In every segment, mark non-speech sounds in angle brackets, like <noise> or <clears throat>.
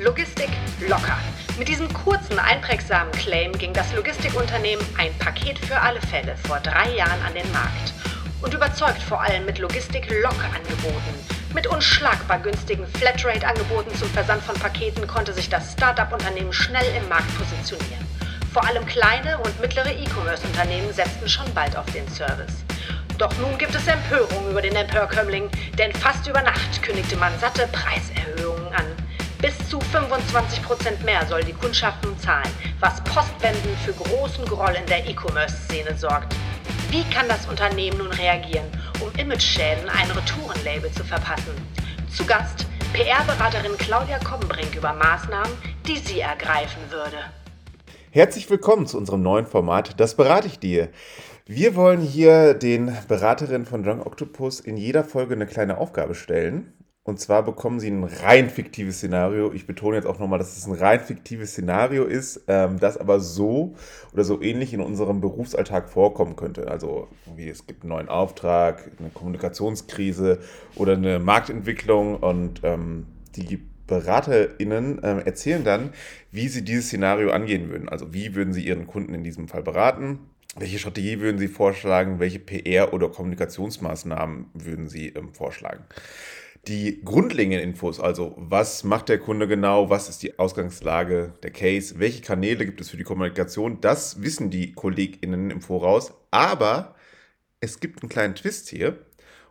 Logistik locker. Mit diesem kurzen, einprägsamen Claim ging das Logistikunternehmen ein Paket für alle Fälle vor drei Jahren an den Markt. Und überzeugt vor allem mit Logistik locker angeboten. Mit unschlagbar günstigen Flatrate-Angeboten zum Versand von Paketen konnte sich das Start-up-Unternehmen schnell im Markt positionieren. Vor allem kleine und mittlere E-Commerce-Unternehmen setzten schon bald auf den Service. Doch nun gibt es Empörung über den Empörkömmling, denn fast über Nacht kündigte man satte Preiserhöhungen. Bis zu 25% mehr soll die Kundschaft nun zahlen, was postwendend für großen Groll in der E-Commerce-Szene sorgt. Wie kann das Unternehmen nun reagieren, um Imageschäden ein Retourenlabel zu verpassen? Zu Gast PR-Beraterin Claudia Kommenbrink über Maßnahmen, die sie ergreifen würde. Herzlich willkommen zu unserem neuen Format Das berate ich dir. Wir wollen hier den Beraterinnen von Young Octopus in jeder Folge eine kleine Aufgabe stellen. Und zwar bekommen Sie ein rein fiktives Szenario. Ich betone jetzt auch nochmal, dass es ein rein fiktives Szenario ist, ähm, das aber so oder so ähnlich in unserem Berufsalltag vorkommen könnte. Also wie es gibt einen neuen Auftrag, eine Kommunikationskrise oder eine Marktentwicklung und ähm, die BeraterInnen äh, erzählen dann, wie sie dieses Szenario angehen würden. Also wie würden sie ihren Kunden in diesem Fall beraten? Welche Strategie würden Sie vorschlagen? Welche PR- oder Kommunikationsmaßnahmen würden Sie ähm, vorschlagen? Die grundlegenden Infos, also was macht der Kunde genau, was ist die Ausgangslage, der Case, welche Kanäle gibt es für die Kommunikation, das wissen die KollegInnen im Voraus. Aber es gibt einen kleinen Twist hier.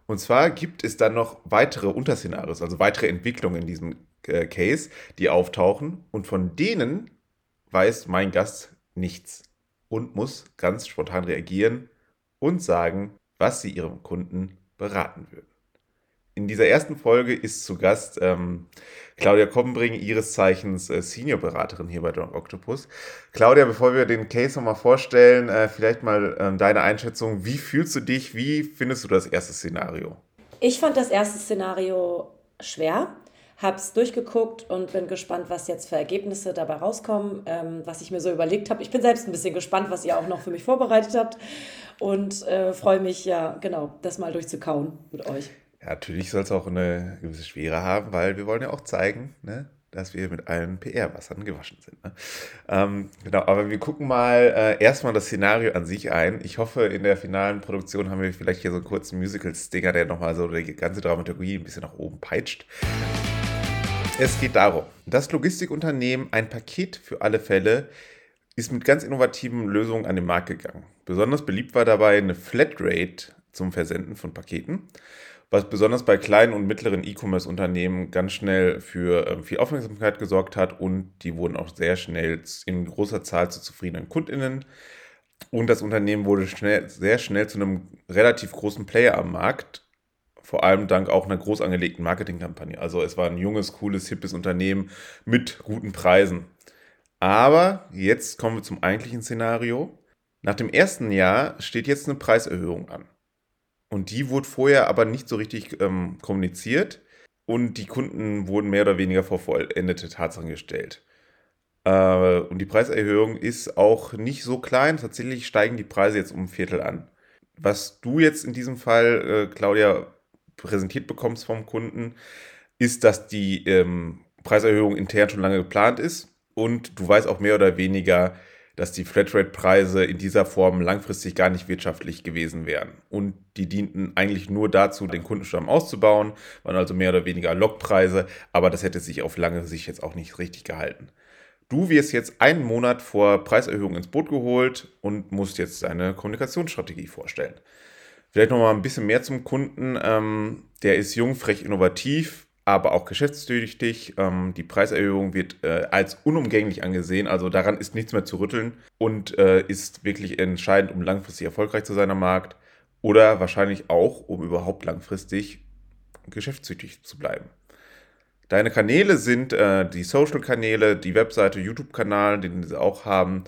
Und zwar gibt es dann noch weitere Unterszenarios, also weitere Entwicklungen in diesem äh, Case, die auftauchen. Und von denen weiß mein Gast nichts und muss ganz spontan reagieren und sagen, was sie ihrem Kunden beraten würden. In dieser ersten Folge ist zu Gast ähm, Claudia Kommenbring, ihres Zeichens äh, Senior-Beraterin hier bei Drunk Octopus. Claudia, bevor wir den Case nochmal vorstellen, äh, vielleicht mal ähm, deine Einschätzung. Wie fühlst du dich? Wie findest du das erste Szenario? Ich fand das erste Szenario schwer, habe es durchgeguckt und bin gespannt, was jetzt für Ergebnisse dabei rauskommen, ähm, was ich mir so überlegt habe. Ich bin selbst ein bisschen gespannt, was ihr auch noch für mich vorbereitet habt und äh, freue mich, ja, genau, das mal durchzukauen mit euch. Ja, natürlich soll es auch eine gewisse Schwere haben, weil wir wollen ja auch zeigen, ne, dass wir mit allen PR-Wassern gewaschen sind. Ne? Ähm, genau, aber wir gucken mal äh, erstmal das Szenario an sich ein. Ich hoffe, in der finalen Produktion haben wir vielleicht hier so einen kurzen Musical-Stinger, der nochmal so die ganze Dramaturgie ein bisschen nach oben peitscht. Es geht darum, das Logistikunternehmen ein Paket für alle Fälle ist mit ganz innovativen Lösungen an den Markt gegangen. Besonders beliebt war dabei eine Flatrate zum Versenden von Paketen was besonders bei kleinen und mittleren E-Commerce-Unternehmen ganz schnell für äh, viel Aufmerksamkeit gesorgt hat und die wurden auch sehr schnell in großer Zahl zu zufriedenen KundInnen. Und das Unternehmen wurde schnell, sehr schnell zu einem relativ großen Player am Markt, vor allem dank auch einer groß angelegten Marketingkampagne. Also es war ein junges, cooles, hippes Unternehmen mit guten Preisen. Aber jetzt kommen wir zum eigentlichen Szenario. Nach dem ersten Jahr steht jetzt eine Preiserhöhung an. Und die wurde vorher aber nicht so richtig ähm, kommuniziert und die Kunden wurden mehr oder weniger vor vollendete Tatsachen gestellt. Äh, und die Preiserhöhung ist auch nicht so klein. Tatsächlich steigen die Preise jetzt um ein Viertel an. Was du jetzt in diesem Fall, äh, Claudia, präsentiert bekommst vom Kunden, ist, dass die ähm, Preiserhöhung intern schon lange geplant ist und du weißt auch mehr oder weniger, dass die Flatrate-Preise in dieser Form langfristig gar nicht wirtschaftlich gewesen wären. Und die dienten eigentlich nur dazu, den Kundenstamm auszubauen, waren also mehr oder weniger Lockpreise, aber das hätte sich auf lange Sicht jetzt auch nicht richtig gehalten. Du wirst jetzt einen Monat vor Preiserhöhung ins Boot geholt und musst jetzt deine Kommunikationsstrategie vorstellen. Vielleicht noch mal ein bisschen mehr zum Kunden. Ähm, der ist jung, frech, innovativ, aber auch geschäftstüchtig. Ähm, die Preiserhöhung wird äh, als unumgänglich angesehen, also daran ist nichts mehr zu rütteln und äh, ist wirklich entscheidend, um langfristig erfolgreich zu sein am Markt oder wahrscheinlich auch, um überhaupt langfristig geschäftstüchtig zu bleiben. Deine Kanäle sind äh, die Social-Kanäle, die Webseite, YouTube-Kanal, den sie auch haben,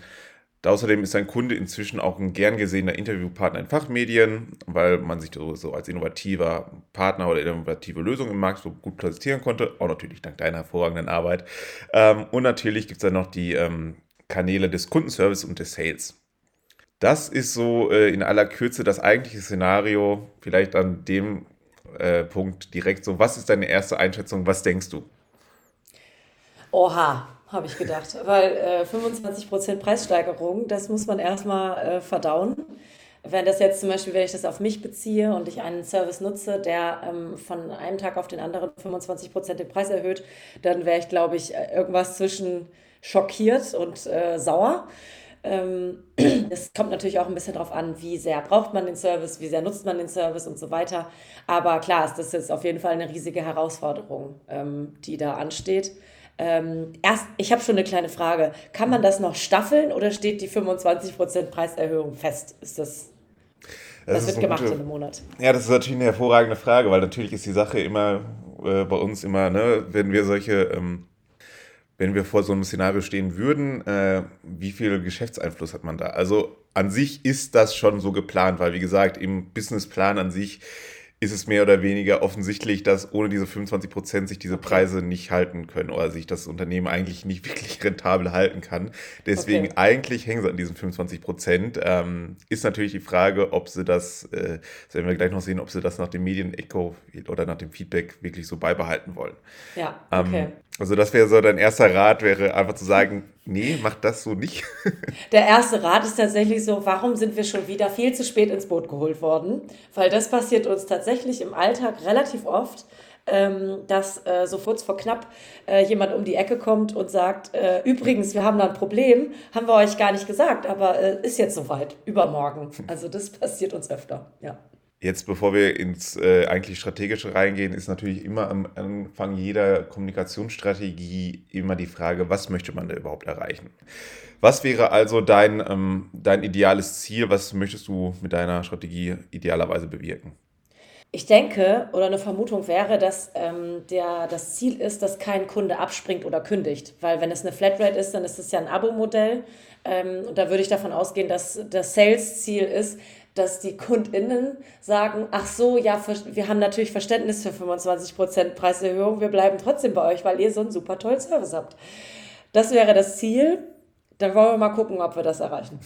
Außerdem ist sein Kunde inzwischen auch ein gern gesehener Interviewpartner in Fachmedien, weil man sich so, als innovativer Partner oder innovative Lösung im Markt so gut präsentieren konnte. Auch natürlich dank deiner hervorragenden Arbeit. Ähm, und natürlich gibt es dann noch die ähm, Kanäle des Kundenservice und des Sales. Das ist so äh, in aller Kürze das eigentliche Szenario. Vielleicht an dem äh, Punkt direkt so. Was ist deine erste Einschätzung? Was denkst du? Oha, habe ich gedacht. Weil äh, 25% Preissteigerung, das muss man erstmal äh, verdauen. Wenn das jetzt zum Beispiel, wenn ich das auf mich beziehe und ich einen Service nutze, der ähm, von einem Tag auf den anderen 25% den Preis erhöht, dann wäre ich, glaube ich, äh, irgendwas zwischen schockiert und äh, sauer. Ähm, <clears throat> es kommt natürlich auch ein bisschen darauf an, wie sehr braucht man den Service, wie sehr nutzt man den Service und so weiter. Aber klar ist das jetzt auf jeden Fall eine riesige Herausforderung, ähm, die da ansteht. Ähm, erst, ich habe schon eine kleine Frage. Kann man das noch staffeln oder steht die 25% Preiserhöhung fest? Ist das, das, das wird gemacht gute, in einem Monat? Ja, das ist natürlich eine hervorragende Frage, weil natürlich ist die Sache immer äh, bei uns immer, ne, wenn wir solche ähm, wenn wir vor so einem Szenario stehen würden, äh, wie viel Geschäftseinfluss hat man da? Also an sich ist das schon so geplant, weil wie gesagt, im Businessplan an sich ist es mehr oder weniger offensichtlich, dass ohne diese 25 Prozent sich diese Preise nicht halten können oder sich das Unternehmen eigentlich nicht <laughs> wirklich rentabel halten kann. Deswegen okay. eigentlich hängen sie an diesen 25 Prozent. Ähm, ist natürlich die Frage, ob sie das, äh, das werden wir gleich noch sehen, ob sie das nach dem Medien-Echo oder nach dem Feedback wirklich so beibehalten wollen. Ja, ähm, okay. Ähm, also das wäre so dein erster Rat, wäre einfach zu sagen, nee, mach das so nicht. <laughs> Der erste Rat ist tatsächlich so, warum sind wir schon wieder viel zu spät ins Boot geholt worden? Weil das passiert uns tatsächlich im Alltag relativ oft, ähm, dass äh, so kurz vor knapp äh, jemand um die Ecke kommt und sagt, äh, übrigens, wir haben da ein Problem, haben wir euch gar nicht gesagt, aber ist jetzt soweit, übermorgen. Also das passiert uns öfter, ja. Jetzt, bevor wir ins äh, eigentlich Strategische reingehen, ist natürlich immer am Anfang jeder Kommunikationsstrategie immer die Frage, was möchte man da überhaupt erreichen? Was wäre also dein, ähm, dein ideales Ziel? Was möchtest du mit deiner Strategie idealerweise bewirken? Ich denke oder eine Vermutung wäre, dass ähm, der, das Ziel ist, dass kein Kunde abspringt oder kündigt. Weil wenn es eine Flatrate ist, dann ist es ja ein Abo-Modell. Ähm, und da würde ich davon ausgehen, dass das Sales-Ziel ist, dass die KundInnen sagen, ach so, ja, wir haben natürlich Verständnis für 25% Preiserhöhung, wir bleiben trotzdem bei euch, weil ihr so einen super tollen Service habt. Das wäre das Ziel. Dann wollen wir mal gucken, ob wir das erreichen.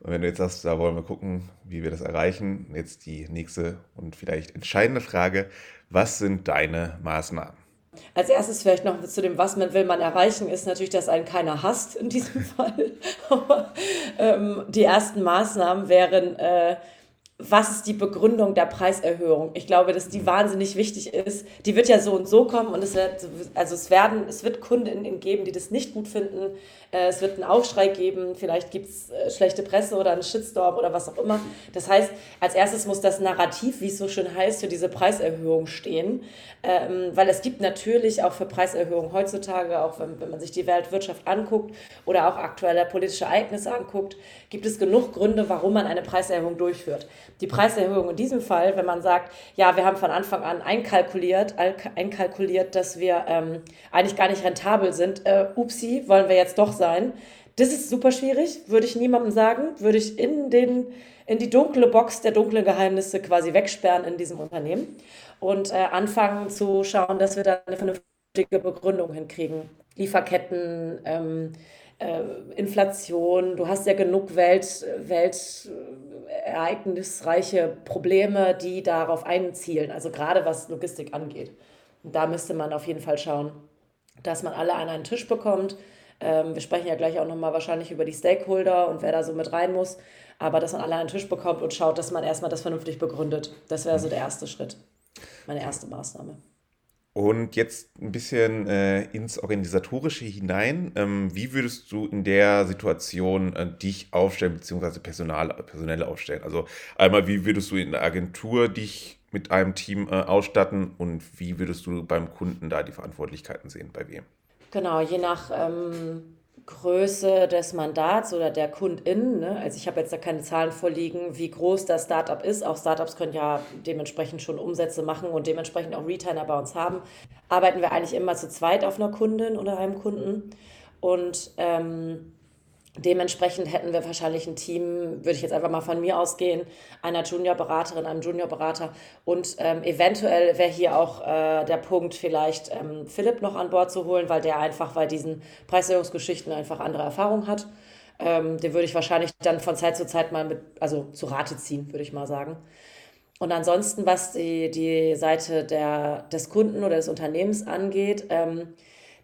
Und wenn du jetzt sagst, da wollen wir gucken, wie wir das erreichen, jetzt die nächste und vielleicht entscheidende Frage, was sind deine Maßnahmen? Als erstes vielleicht noch zu dem, was man will man erreichen, ist natürlich, dass einen keiner hasst in diesem <laughs> Fall. Aber ähm, die ersten Maßnahmen wären, äh, was ist die Begründung der Preiserhöhung? Ich glaube, dass die wahnsinnig wichtig ist. Die wird ja so und so kommen und es wird, also es werden, es wird Kundinnen geben, die das nicht gut finden. Äh, es wird einen Aufschrei geben, vielleicht gibt es äh, schlechte Presse oder einen Shitstorm oder was auch immer. Das heißt, als erstes muss das Narrativ, wie es so schön heißt, für diese Preiserhöhung stehen. Ähm, weil es gibt natürlich auch für Preiserhöhungen heutzutage, auch wenn, wenn man sich die Weltwirtschaft anguckt oder auch aktuelle politische Ereignisse anguckt, gibt es genug Gründe, warum man eine Preiserhöhung durchführt. Die Preiserhöhung in diesem Fall, wenn man sagt, ja, wir haben von Anfang an einkalkuliert, einkalkuliert dass wir ähm, eigentlich gar nicht rentabel sind, äh, upsi, wollen wir jetzt doch sein. Das ist super schwierig, würde ich niemandem sagen, würde ich in, den, in die dunkle Box der dunklen Geheimnisse quasi wegsperren in diesem Unternehmen und äh, anfangen zu schauen, dass wir da eine vernünftige Begründung hinkriegen. Lieferketten, ähm, äh, Inflation, du hast ja genug Welt, weltereignisreiche Probleme, die darauf einzielen, also gerade was Logistik angeht. Und da müsste man auf jeden Fall schauen, dass man alle an einen Tisch bekommt ähm, wir sprechen ja gleich auch nochmal wahrscheinlich über die Stakeholder und wer da so mit rein muss. Aber dass man alle an den Tisch bekommt und schaut, dass man erstmal das vernünftig begründet. Das wäre so der erste Schritt. Meine erste Maßnahme. Und jetzt ein bisschen äh, ins Organisatorische hinein. Ähm, wie würdest du in der Situation äh, dich aufstellen, beziehungsweise Personal, personell aufstellen? Also einmal, wie würdest du in der Agentur dich mit einem Team äh, ausstatten und wie würdest du beim Kunden da die Verantwortlichkeiten sehen? Bei wem? Genau, je nach ähm, Größe des Mandats oder der KundInnen. Ne? Also ich habe jetzt da keine Zahlen vorliegen, wie groß das Startup ist. Auch Startups können ja dementsprechend schon Umsätze machen und dementsprechend auch Retainer bei uns haben. Arbeiten wir eigentlich immer zu zweit auf einer Kundin oder einem Kunden. Und ähm, Dementsprechend hätten wir wahrscheinlich ein Team, würde ich jetzt einfach mal von mir ausgehen, einer Junior-Beraterin, einem Junior-Berater. Und ähm, eventuell wäre hier auch äh, der Punkt, vielleicht ähm, Philipp noch an Bord zu holen, weil der einfach bei diesen Preiserhöhungsgeschichten einfach andere Erfahrung hat. Ähm, den würde ich wahrscheinlich dann von Zeit zu Zeit mal mit, also zu Rate ziehen, würde ich mal sagen. Und ansonsten, was die, die Seite der, des Kunden oder des Unternehmens angeht, ähm,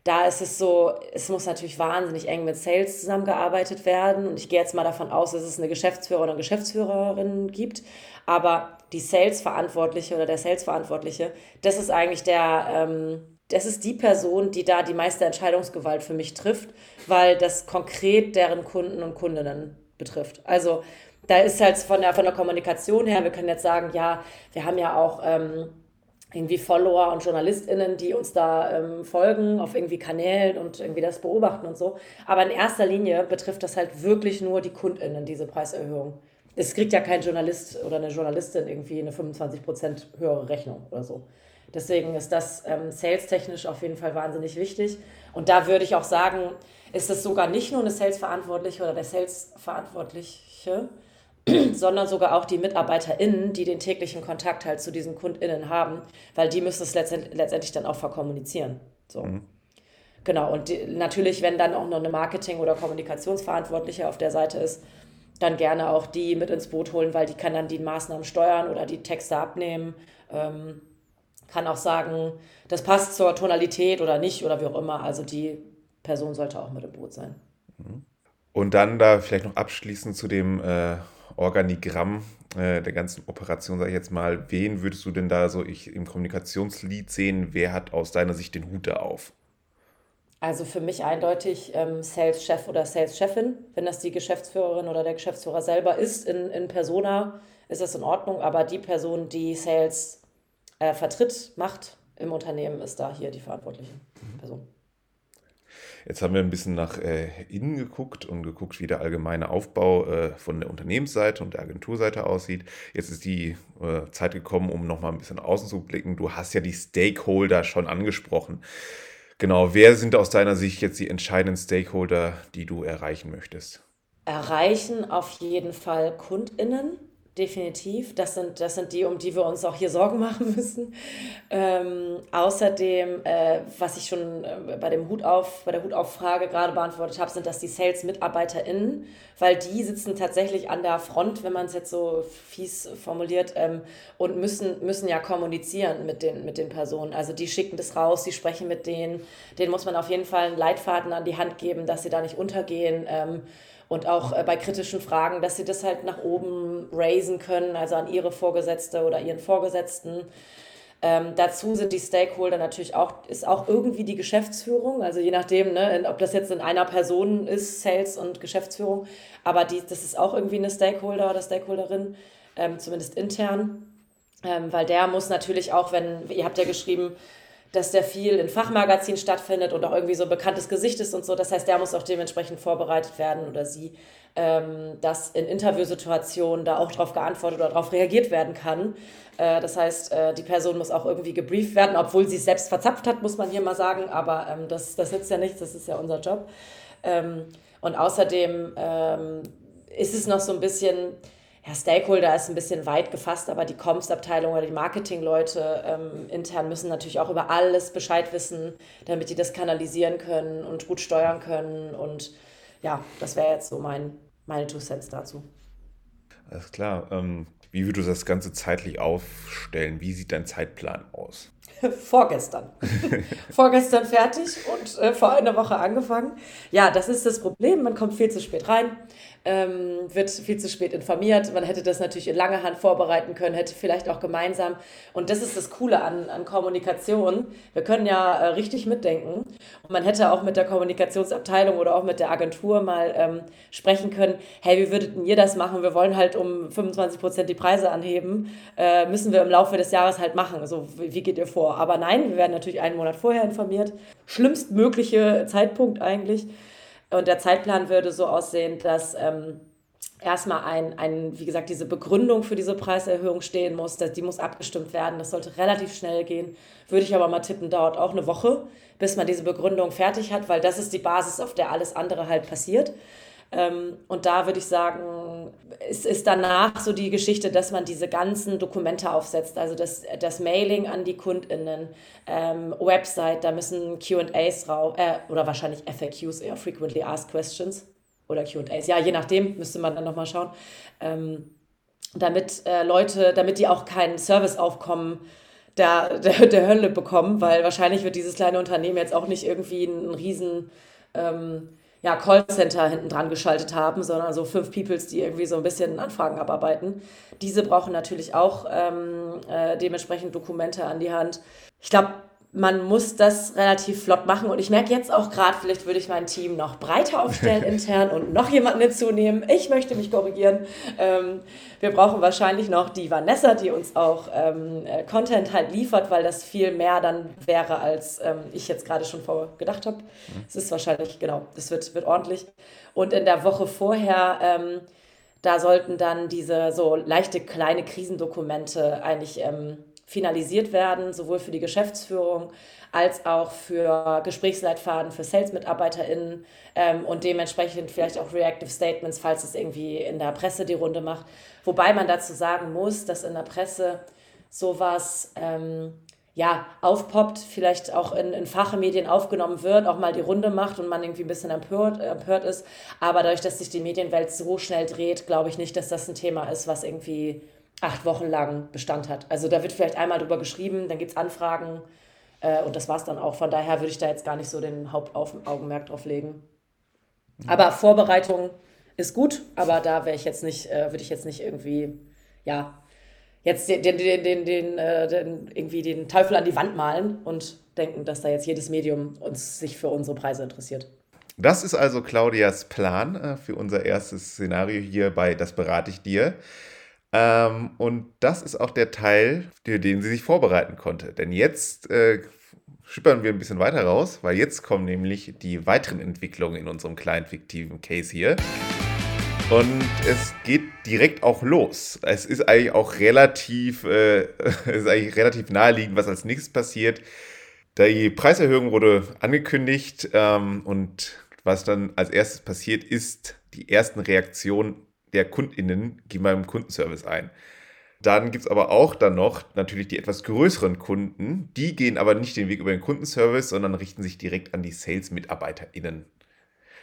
da ist es so, es muss natürlich wahnsinnig eng mit Sales zusammengearbeitet werden. Und ich gehe jetzt mal davon aus, dass es eine Geschäftsführer oder eine Geschäftsführerin gibt. Aber die Sales-Verantwortliche oder der Sales-Verantwortliche, das ist eigentlich der, ähm, das ist die Person, die da die meiste Entscheidungsgewalt für mich trifft, weil das konkret deren Kunden und Kundinnen betrifft. Also da ist halt von der, von der Kommunikation her, wir können jetzt sagen, ja, wir haben ja auch ähm, irgendwie Follower und JournalistInnen, die uns da ähm, folgen auf irgendwie Kanälen und irgendwie das beobachten und so. Aber in erster Linie betrifft das halt wirklich nur die KundInnen, diese Preiserhöhung. Es kriegt ja kein Journalist oder eine Journalistin irgendwie eine 25% höhere Rechnung oder so. Deswegen ist das ähm, sales-technisch auf jeden Fall wahnsinnig wichtig. Und da würde ich auch sagen, ist es sogar nicht nur eine Sales-Verantwortliche oder der Sales-Verantwortliche, <clears throat> sondern sogar auch die MitarbeiterInnen, die den täglichen Kontakt halt zu diesen KundInnen haben, weil die müssen es letztendlich dann auch verkommunizieren. So. Mhm. Genau, und die, natürlich, wenn dann auch noch eine Marketing- oder Kommunikationsverantwortliche auf der Seite ist, dann gerne auch die mit ins Boot holen, weil die kann dann die Maßnahmen steuern oder die Texte abnehmen. Ähm, kann auch sagen, das passt zur Tonalität oder nicht oder wie auch immer. Also die Person sollte auch mit im Boot sein. Mhm. Und dann da vielleicht noch abschließend zu dem äh, Organigramm äh, der ganzen Operation, sage ich jetzt mal, wen würdest du denn da so ich, im Kommunikationslied sehen? Wer hat aus deiner Sicht den Hut da auf? Also für mich eindeutig ähm, Sales-Chef oder Sales-Chefin. Wenn das die Geschäftsführerin oder der Geschäftsführer selber ist in, in Persona, ist das in Ordnung. Aber die Person, die Sales äh, vertritt, macht im Unternehmen, ist da hier die verantwortliche Person. Jetzt haben wir ein bisschen nach äh, innen geguckt und geguckt, wie der allgemeine Aufbau äh, von der Unternehmensseite und der Agenturseite aussieht. Jetzt ist die äh, Zeit gekommen, um nochmal ein bisschen außen zu blicken. Du hast ja die Stakeholder schon angesprochen. Genau, wer sind aus deiner Sicht jetzt die entscheidenden Stakeholder, die du erreichen möchtest? Erreichen auf jeden Fall KundInnen definitiv. Das sind, das sind die, um die wir uns auch hier Sorgen machen müssen. Ähm, außerdem, äh, was ich schon äh, bei, dem Hut auf, bei der Hutauffrage gerade beantwortet habe, sind das die Sales-MitarbeiterInnen, weil die sitzen tatsächlich an der Front, wenn man es jetzt so fies formuliert, ähm, und müssen, müssen ja kommunizieren mit den, mit den Personen. Also die schicken das raus, die sprechen mit denen. Denen muss man auf jeden Fall einen Leitfaden an die Hand geben, dass sie da nicht untergehen. Ähm, und auch äh, bei kritischen Fragen, dass sie das halt nach oben raisen können, also an ihre Vorgesetzte oder ihren Vorgesetzten. Ähm, dazu sind die Stakeholder natürlich auch, ist auch irgendwie die Geschäftsführung, also je nachdem, ne, ob das jetzt in einer Person ist, Sales und Geschäftsführung, aber die, das ist auch irgendwie eine Stakeholder oder Stakeholderin, ähm, zumindest intern, ähm, weil der muss natürlich auch, wenn, ihr habt ja geschrieben, dass der viel in Fachmagazinen stattfindet und auch irgendwie so ein bekanntes Gesicht ist und so. Das heißt, der muss auch dementsprechend vorbereitet werden oder sie, ähm, dass in Interviewsituationen da auch darauf geantwortet oder darauf reagiert werden kann. Äh, das heißt, äh, die Person muss auch irgendwie gebrieft werden, obwohl sie es selbst verzapft hat, muss man hier mal sagen. Aber ähm, das, das nützt ja nichts, das ist ja unser Job. Ähm, und außerdem ähm, ist es noch so ein bisschen ja, Stakeholder ist ein bisschen weit gefasst, aber die Comms-Abteilung oder die Marketing-Leute ähm, intern müssen natürlich auch über alles Bescheid wissen, damit die das kanalisieren können und gut steuern können. Und ja, das wäre jetzt so mein, meine Two Cents dazu. Alles klar. Ähm, wie würdest du das Ganze zeitlich aufstellen? Wie sieht dein Zeitplan aus? <laughs> Vorgestern. <laughs> Vorgestern fertig und äh, vor einer Woche angefangen. Ja, das ist das Problem. Man kommt viel zu spät rein ähm, wird viel zu spät informiert. Man hätte das natürlich in langer Hand vorbereiten können, hätte vielleicht auch gemeinsam. Und das ist das Coole an, an Kommunikation. Wir können ja äh, richtig mitdenken. Und man hätte auch mit der Kommunikationsabteilung oder auch mit der Agentur mal ähm, sprechen können, hey, wie würdet ihr das machen? Wir wollen halt um 25 Prozent die Preise anheben. Äh, müssen wir im Laufe des Jahres halt machen. Also wie, wie geht ihr vor? Aber nein, wir werden natürlich einen Monat vorher informiert. Schlimmstmögliche Zeitpunkt eigentlich. Und der Zeitplan würde so aussehen, dass ähm, erstmal ein, ein, wie gesagt, diese Begründung für diese Preiserhöhung stehen muss. Dass die muss abgestimmt werden. Das sollte relativ schnell gehen. Würde ich aber mal tippen, dauert auch eine Woche, bis man diese Begründung fertig hat, weil das ist die Basis, auf der alles andere halt passiert. Ähm, und da würde ich sagen, es ist danach so die Geschichte, dass man diese ganzen Dokumente aufsetzt, also das, das Mailing an die KundInnen, ähm, Website, da müssen QAs rauf, äh, oder wahrscheinlich FAQs, eher Frequently Asked Questions oder QAs, ja, je nachdem, müsste man dann nochmal schauen, ähm, damit äh, Leute, damit die auch kein Serviceaufkommen der, <laughs> der, der Hölle bekommen, weil wahrscheinlich wird dieses kleine Unternehmen jetzt auch nicht irgendwie einen riesen ähm, ja, Callcenter hinten dran geschaltet haben, sondern so fünf Peoples, die irgendwie so ein bisschen Anfragen abarbeiten. Diese brauchen natürlich auch ähm, äh, dementsprechend Dokumente an die Hand. Ich glaube, man muss das relativ flott machen. Und ich merke jetzt auch gerade, vielleicht würde ich mein Team noch breiter aufstellen <laughs> intern und noch jemanden hinzunehmen. Ich möchte mich korrigieren. Ähm, wir brauchen wahrscheinlich noch die Vanessa, die uns auch ähm, äh, Content halt liefert, weil das viel mehr dann wäre, als ähm, ich jetzt gerade schon vorgedacht habe. Mhm. Es ist wahrscheinlich, genau, das wird, wird ordentlich. Und in der Woche vorher, ähm, da sollten dann diese so leichte kleine Krisendokumente eigentlich ähm, finalisiert werden, sowohl für die Geschäftsführung als auch für Gesprächsleitfaden für Sales-MitarbeiterInnen ähm, und dementsprechend vielleicht auch Reactive Statements, falls es irgendwie in der Presse die Runde macht. Wobei man dazu sagen muss, dass in der Presse sowas ähm, ja, aufpoppt, vielleicht auch in, in Fachmedien aufgenommen wird, auch mal die Runde macht und man irgendwie ein bisschen empört, empört ist. Aber dadurch, dass sich die Medienwelt so schnell dreht, glaube ich nicht, dass das ein Thema ist, was irgendwie acht Wochen lang Bestand hat. Also da wird vielleicht einmal drüber geschrieben, dann gibt es Anfragen äh, und das war es dann auch. Von daher würde ich da jetzt gar nicht so den Hauptaugenmerk drauf legen. Aber Vorbereitung ist gut, aber da wäre ich jetzt nicht, äh, würde ich jetzt nicht irgendwie, ja, jetzt den, den, den, den, den, äh, den, irgendwie den Teufel an die Wand malen und denken, dass da jetzt jedes Medium uns sich für unsere Preise interessiert. Das ist also Claudias Plan äh, für unser erstes Szenario hier bei Das berate ich dir. Ähm, und das ist auch der Teil, für den sie sich vorbereiten konnte. Denn jetzt äh, schippern wir ein bisschen weiter raus, weil jetzt kommen nämlich die weiteren Entwicklungen in unserem kleinen fiktiven Case hier. Und es geht direkt auch los. Es ist eigentlich auch relativ, äh, <laughs> ist eigentlich relativ naheliegend, was als nächstes passiert. Die Preiserhöhung wurde angekündigt ähm, und was dann als erstes passiert, ist die ersten Reaktionen der KundInnen beim Kundenservice ein. Dann gibt es aber auch dann noch natürlich die etwas größeren Kunden. Die gehen aber nicht den Weg über den Kundenservice, sondern richten sich direkt an die Sales-MitarbeiterInnen.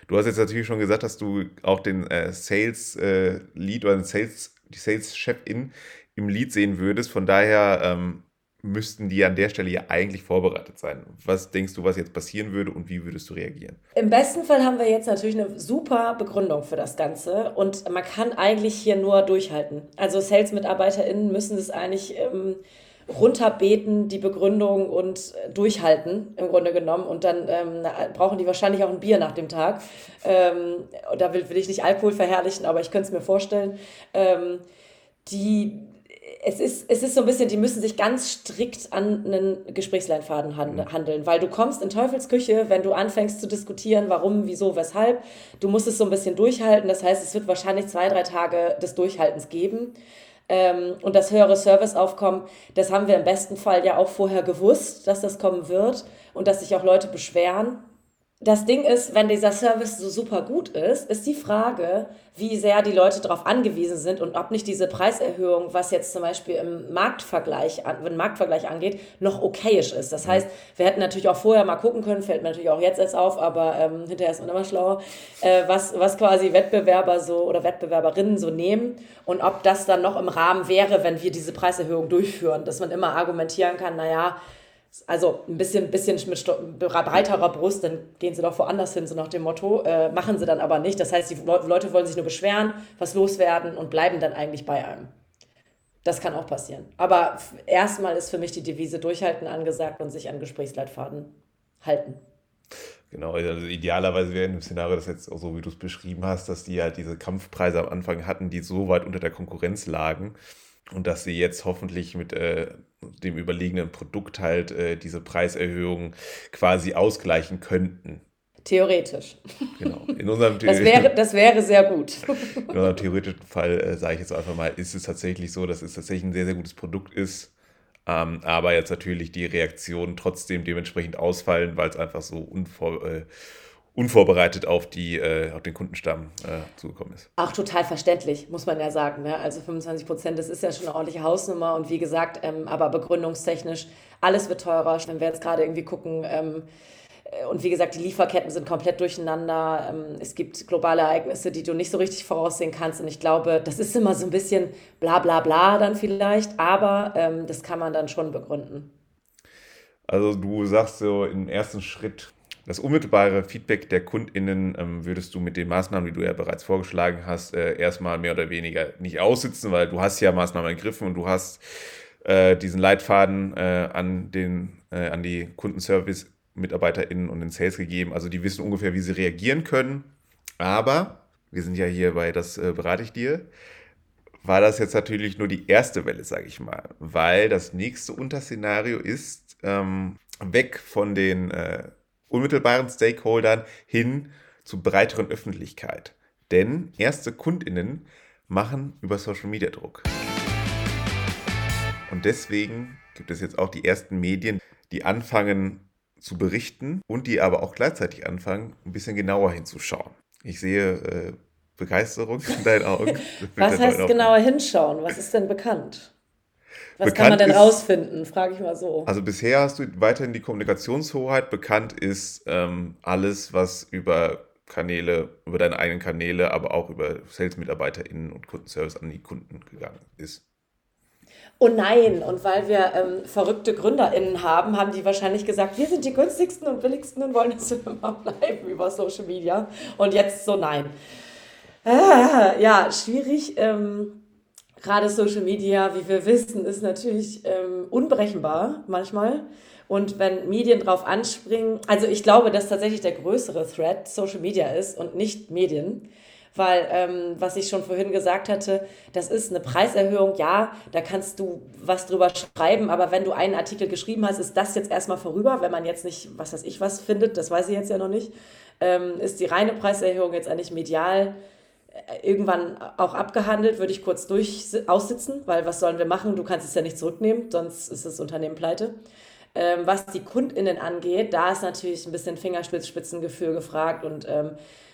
Du hast jetzt natürlich schon gesagt, dass du auch den äh, Sales-Lead äh, oder den Sales, die Sales-Chefin im Lead sehen würdest. Von daher ähm, müssten die an der Stelle ja eigentlich vorbereitet sein. Was denkst du, was jetzt passieren würde und wie würdest du reagieren? Im besten Fall haben wir jetzt natürlich eine super Begründung für das Ganze und man kann eigentlich hier nur durchhalten. Also Sales-MitarbeiterInnen müssen es eigentlich ähm, runterbeten, die Begründung und durchhalten im Grunde genommen und dann ähm, brauchen die wahrscheinlich auch ein Bier nach dem Tag. Ähm, da will, will ich nicht Alkohol verherrlichen, aber ich könnte es mir vorstellen. Ähm, die es ist, es ist so ein bisschen, die müssen sich ganz strikt an einen Gesprächsleinfaden mhm. handeln, weil du kommst in Teufelsküche, wenn du anfängst zu diskutieren, warum, wieso, weshalb. Du musst es so ein bisschen durchhalten. Das heißt, es wird wahrscheinlich zwei, drei Tage des Durchhaltens geben. Ähm, und das höhere Serviceaufkommen, das haben wir im besten Fall ja auch vorher gewusst, dass das kommen wird und dass sich auch Leute beschweren das Ding ist, wenn dieser Service so super gut ist, ist die Frage, wie sehr die Leute darauf angewiesen sind und ob nicht diese Preiserhöhung, was jetzt zum Beispiel im Marktvergleich, wenn Marktvergleich angeht, noch okayisch ist. Das heißt, wir hätten natürlich auch vorher mal gucken können, fällt mir natürlich auch jetzt erst auf, aber ähm, hinterher ist man immer schlauer, äh, was, was quasi Wettbewerber so oder Wettbewerberinnen so nehmen und ob das dann noch im Rahmen wäre, wenn wir diese Preiserhöhung durchführen, dass man immer argumentieren kann, naja, also ein bisschen, bisschen mit breiterer Brust, dann gehen sie doch woanders hin, so nach dem Motto. Äh, machen sie dann aber nicht. Das heißt, die Leute wollen sich nur beschweren, was loswerden und bleiben dann eigentlich bei einem. Das kann auch passieren. Aber erstmal ist für mich die Devise durchhalten angesagt und sich an Gesprächsleitfaden halten. Genau, also idealerweise wäre in dem Szenario das jetzt auch so, wie du es beschrieben hast, dass die halt diese Kampfpreise am Anfang hatten, die so weit unter der Konkurrenz lagen und dass sie jetzt hoffentlich mit äh, dem überlegenen Produkt halt äh, diese Preiserhöhung quasi ausgleichen könnten. Theoretisch. Genau. In unserem das, wäre, das wäre sehr gut. In unserem theoretischen Fall, äh, sage ich jetzt einfach mal, ist es tatsächlich so, dass es tatsächlich ein sehr, sehr gutes Produkt ist. Ähm, aber jetzt natürlich die Reaktionen trotzdem dementsprechend ausfallen, weil es einfach so unvor, äh, unvorbereitet auf, die, äh, auf den Kundenstamm äh, zugekommen ist. Auch total verständlich, muss man ja sagen. Ne? Also 25 Prozent, das ist ja schon eine ordentliche Hausnummer. Und wie gesagt, ähm, aber begründungstechnisch, alles wird teurer. Wenn wir jetzt gerade irgendwie gucken, ähm, Äh, und wie gesagt, die Lieferketten sind komplett durcheinander. Ähm, es gibt globale Ereignisse, die du nicht so richtig voraussehen kannst. Und ich glaube, das ist immer so ein bisschen bla bla bla dann vielleicht, aber ähm, das kann man dann schon begründen. Also du sagst so im ersten Schritt, das unmittelbare Feedback der KundInnen ähm, würdest du mit den Maßnahmen, die du ja bereits vorgeschlagen hast, äh, erstmal mehr oder weniger nicht aussitzen, weil du hast ja Maßnahmen ergriffen und du hast äh, diesen Leitfaden äh, an, den, äh, an die Kundenservice-MitarbeiterInnen und den Sales gegeben. Also die wissen ungefähr, wie sie reagieren können. Aber wir sind ja hier bei Das äh, berate ich dir war das jetzt natürlich nur die erste Welle, sage ich mal, weil das nächste Unterszenario ist ähm, weg von den äh, unmittelbaren Stakeholdern hin zur breiteren Öffentlichkeit. Denn erste Kundinnen machen über Social Media Druck. Und deswegen gibt es jetzt auch die ersten Medien, die anfangen zu berichten und die aber auch gleichzeitig anfangen, ein bisschen genauer hinzuschauen. Ich sehe äh, Begeisterung in deinen Augen. <laughs> Was heißt genauer hinschauen? Was ist denn bekannt? Was bekannt kann man denn rausfinden? Frage ich mal so. Also bisher hast du weiterhin die Kommunikationshoheit. Bekannt ist ähm, alles, was über Kanäle, über deine eigenen Kanäle, aber auch über Sales-MitarbeiterInnen und Kundenservice an die Kunden gegangen ist. Oh nein, und weil wir ähm, verrückte GründerInnen haben, haben die wahrscheinlich gesagt, wir sind die günstigsten und billigsten und wollen das immer bleiben über Social Media. Und jetzt so nein. Ah, ja, schwierig. Ähm, Gerade Social Media, wie wir wissen, ist natürlich ähm, unberechenbar manchmal. Und wenn Medien drauf anspringen, also ich glaube, dass tatsächlich der größere Threat Social Media ist und nicht Medien. Weil, ähm, was ich schon vorhin gesagt hatte, das ist eine Preiserhöhung, ja, da kannst du was drüber schreiben, aber wenn du einen Artikel geschrieben hast, ist das jetzt erstmal vorüber, wenn man jetzt nicht, was weiß ich, was findet, das weiß ich jetzt ja noch nicht, ähm, ist die reine Preiserhöhung jetzt eigentlich medial irgendwann auch abgehandelt, würde ich kurz durch aussitzen, weil was sollen wir machen? Du kannst es ja nicht zurücknehmen, sonst ist das Unternehmen pleite. Ähm, was die KundInnen angeht, da ist natürlich ein bisschen Fingerspitzengefühl gefragt und ähm,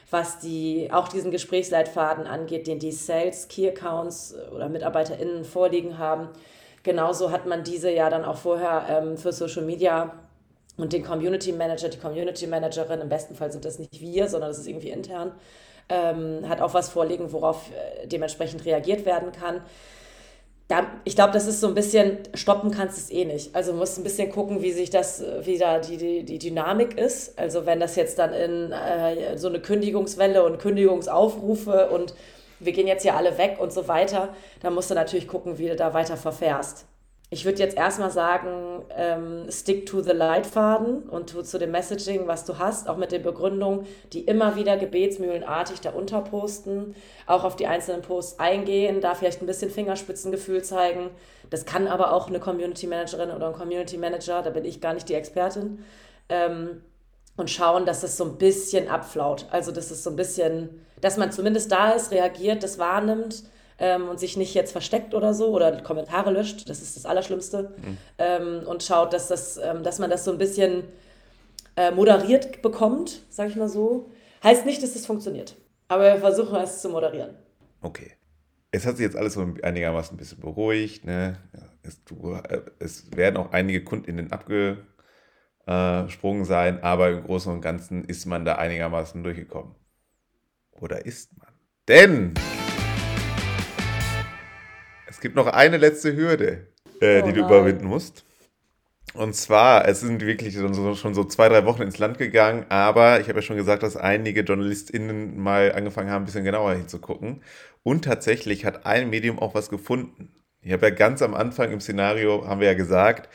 was die, auch diesen Gesprächsleitfaden angeht, den die Sales, Key Accounts oder MitarbeiterInnen vorliegen haben. Genauso hat man diese ja dann auch vorher ähm, für Social Media und den Community Manager, die Community Managerin, im besten Fall sind das nicht wir, sondern das ist irgendwie intern, ähm, hat auch was vorliegen, worauf äh, dementsprechend reagiert werden kann da, ich glaube, das ist so ein bisschen, stoppen kannst es eh nicht. Also musst ein bisschen gucken, wie sich das, wie da die, die, die Dynamik ist. Also wenn das jetzt dann in äh, so eine Kündigungswelle und Kündigungsaufrufe und wir gehen jetzt hier alle weg und so weiter, dann musst du natürlich gucken, wie du da weiter verfährst ich würde jetzt erstmal sagen, ähm, stick to the Leitfaden und tu zu dem Messaging, was du hast, auch mit den Begründungen, die immer wieder gebetsmühlenartig da unterposten, auch auf die einzelnen Posts eingehen, da vielleicht ein bisschen Fingerspitzengefühl zeigen. Das kann aber auch eine Community Managerin oder ein Community Manager, da bin ich gar nicht die Expertin. Ähm, und schauen, dass es so ein bisschen abflaut. Also, dass es so ein bisschen, dass man zumindest da ist, reagiert, das wahrnimmt ähm, und sich nicht jetzt versteckt oder so oder Kommentare löscht, das ist das Allerschlimmste, mhm. ähm, und schaut, dass, das, ähm, dass man das so ein bisschen äh, moderiert bekommt, sag ich mal so. Heißt nicht, dass das funktioniert, aber wir versuchen es zu moderieren. Okay. Es hat sich jetzt alles so einigermaßen ein bisschen beruhigt. Ne? Es, du, äh, es werden auch einige KundInnen abgesprungen sein, aber im Großen und Ganzen ist man da einigermaßen durchgekommen. Oder ist man? Denn es gibt noch eine letzte Hürde, äh, oh die du überwinden musst. Und zwar, es sind wirklich schon so zwei, drei Wochen ins Land gegangen, aber ich habe ja schon gesagt, dass einige JournalistInnen mal angefangen haben, ein bisschen genauer hinzugucken. Und tatsächlich hat ein Medium auch was gefunden. Ich habe ja ganz am Anfang im Szenario, haben wir ja gesagt,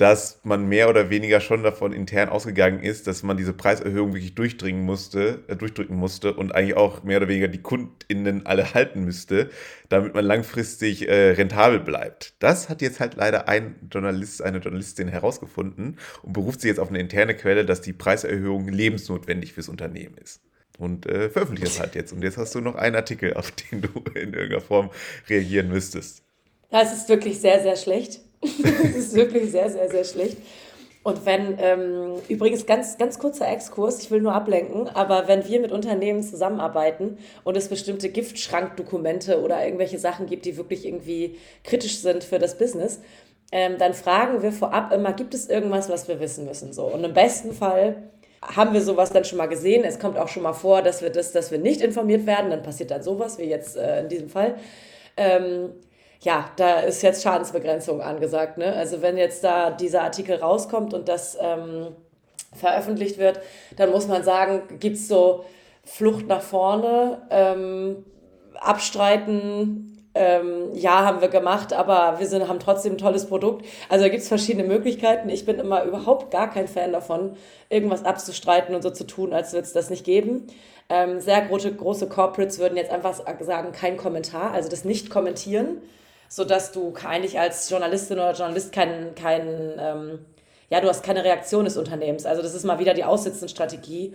dass man mehr oder weniger schon davon intern ausgegangen ist, dass man diese Preiserhöhung wirklich durchdringen musste, äh, durchdrücken musste und eigentlich auch mehr oder weniger die KundInnen alle halten müsste, damit man langfristig äh, rentabel bleibt. Das hat jetzt halt leider ein Journalist, eine Journalistin herausgefunden und beruft sich jetzt auf eine interne Quelle, dass die Preiserhöhung lebensnotwendig fürs Unternehmen ist. Und äh, veröffentlicht es halt jetzt. Und jetzt hast du noch einen Artikel, auf den du in irgendeiner Form reagieren müsstest. Das ist wirklich sehr, sehr schlecht das ist wirklich sehr, sehr, sehr schlecht. Und wenn, ähm, übrigens ganz, ganz kurzer Exkurs, ich will nur ablenken, aber wenn wir mit Unternehmen zusammenarbeiten und es bestimmte Giftschrankdokumente oder irgendwelche Sachen gibt, die wirklich irgendwie kritisch sind für das Business, ähm, dann fragen wir vorab immer, gibt es irgendwas, was wir wissen müssen? So. Und im besten Fall haben wir sowas dann schon mal gesehen. Es kommt auch schon mal vor, dass wir das, dass wir nicht informiert werden. Dann passiert dann sowas, wie jetzt äh, in diesem Fall. Ähm, ja, da ist jetzt Schadensbegrenzung angesagt. Ne? Also wenn jetzt da dieser Artikel rauskommt und das ähm, veröffentlicht wird, dann muss man sagen, gibt es so Flucht nach vorne, ähm, abstreiten, ähm, ja, haben wir gemacht, aber wir sind, haben trotzdem ein tolles Produkt. Also da gibt es verschiedene Möglichkeiten. Ich bin immer überhaupt gar kein Fan davon, irgendwas abzustreiten und so zu tun, als würde es das nicht geben. Ähm, sehr große, große Corporates würden jetzt einfach sagen, kein Kommentar, also das nicht kommentieren, sodass du eigentlich als Journalistin oder Journalist keinen, kein, ähm, ja, du hast keine Reaktion des Unternehmens. Also das ist mal wieder die Aussitzenstrategie.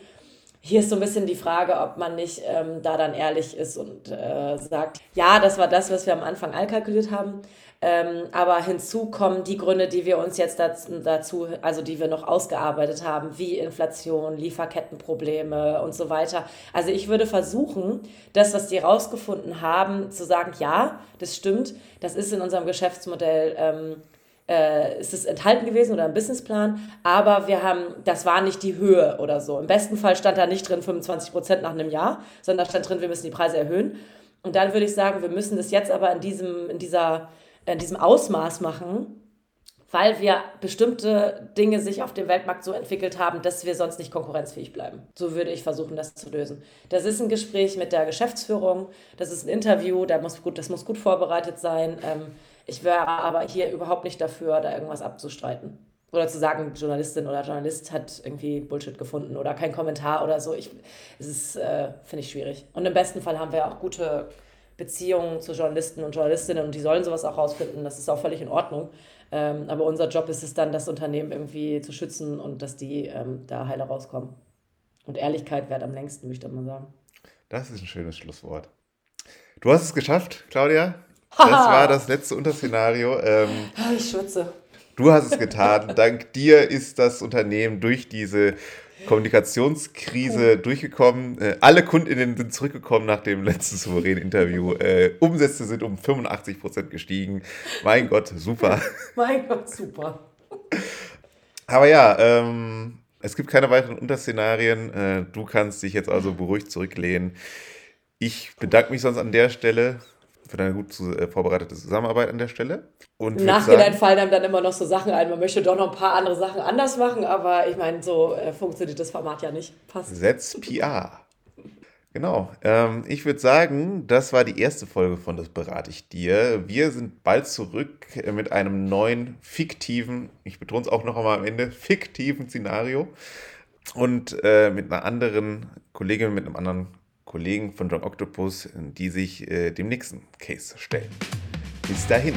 Hier ist so ein bisschen die Frage, ob man nicht ähm, da dann ehrlich ist und äh, sagt, ja, das war das, was wir am Anfang allkalkuliert haben. Ähm, aber hinzu kommen die Gründe, die wir uns jetzt dazu, also die wir noch ausgearbeitet haben, wie Inflation, Lieferkettenprobleme und so weiter. Also ich würde versuchen, das, was die rausgefunden haben, zu sagen, ja, das stimmt, das ist in unserem Geschäftsmodell. Ähm, äh, ist es enthalten gewesen oder im Businessplan, aber wir haben, das war nicht die Höhe oder so. Im besten Fall stand da nicht drin 25 Prozent nach einem Jahr, sondern da stand drin, wir müssen die Preise erhöhen. Und dann würde ich sagen, wir müssen das jetzt aber in diesem, in dieser in diesem Ausmaß machen, weil wir bestimmte Dinge sich auf dem Weltmarkt so entwickelt haben, dass wir sonst nicht konkurrenzfähig bleiben. So würde ich versuchen, das zu lösen. Das ist ein Gespräch mit der Geschäftsführung, das ist ein Interview, da muss gut, das muss gut vorbereitet sein. Ähm, ich wäre aber hier überhaupt nicht dafür, da irgendwas abzustreiten. Oder zu sagen, Journalistin oder Journalist hat irgendwie Bullshit gefunden oder kein Kommentar oder so. Ich, es ist, äh, finde ich, schwierig. Und im besten Fall haben wir auch gute Beziehungen zu Journalisten und Journalistinnen und die sollen sowas auch rausfinden. Das ist auch völlig in Ordnung. Ähm, aber unser Job ist es dann, das Unternehmen irgendwie zu schützen und dass die ähm, da heile rauskommen. Und Ehrlichkeit währt am längsten, würde ich mal sagen. Das ist ein schönes Schlusswort. Du hast es geschafft, Claudia. Das <laughs> war das letzte Unterszenario. Ähm, ich schwitze. Du hast es getan. <laughs> Dank dir ist das Unternehmen durch diese Kommunikationskrise durchgekommen. Äh, alle KundInnen sind zurückgekommen nach dem letzten souveränen Interview. Äh, Umsätze sind um 85 Prozent gestiegen. Mein Gott, super. <laughs> mein Gott, super. Aber ja, ähm, es gibt keine weiteren Unterszenarien. Äh, du kannst dich jetzt also beruhigt zurücklehnen. Ich bedanke mich sonst an der Stelle für deine gut äh, vorbereitete Zusammenarbeit an der Stelle. Und Im Nachhinein fallen einem dann immer noch so Sachen ein. Man möchte doch noch ein paar andere Sachen anders machen, aber ich meine, so äh, funktioniert das Format ja nicht. Passt. Setz PR. Genau. Ähm, ich würde sagen, das war die erste Folge von Das berate ich dir. Wir sind bald zurück mit einem neuen, fiktiven, ich betone es auch noch einmal am Ende, fiktiven Szenario. Und äh, mit einer anderen Kollegin, mit einem anderen Kollegen von John Octopus, die sich äh, dem nächsten Case stellen. Bis dahin.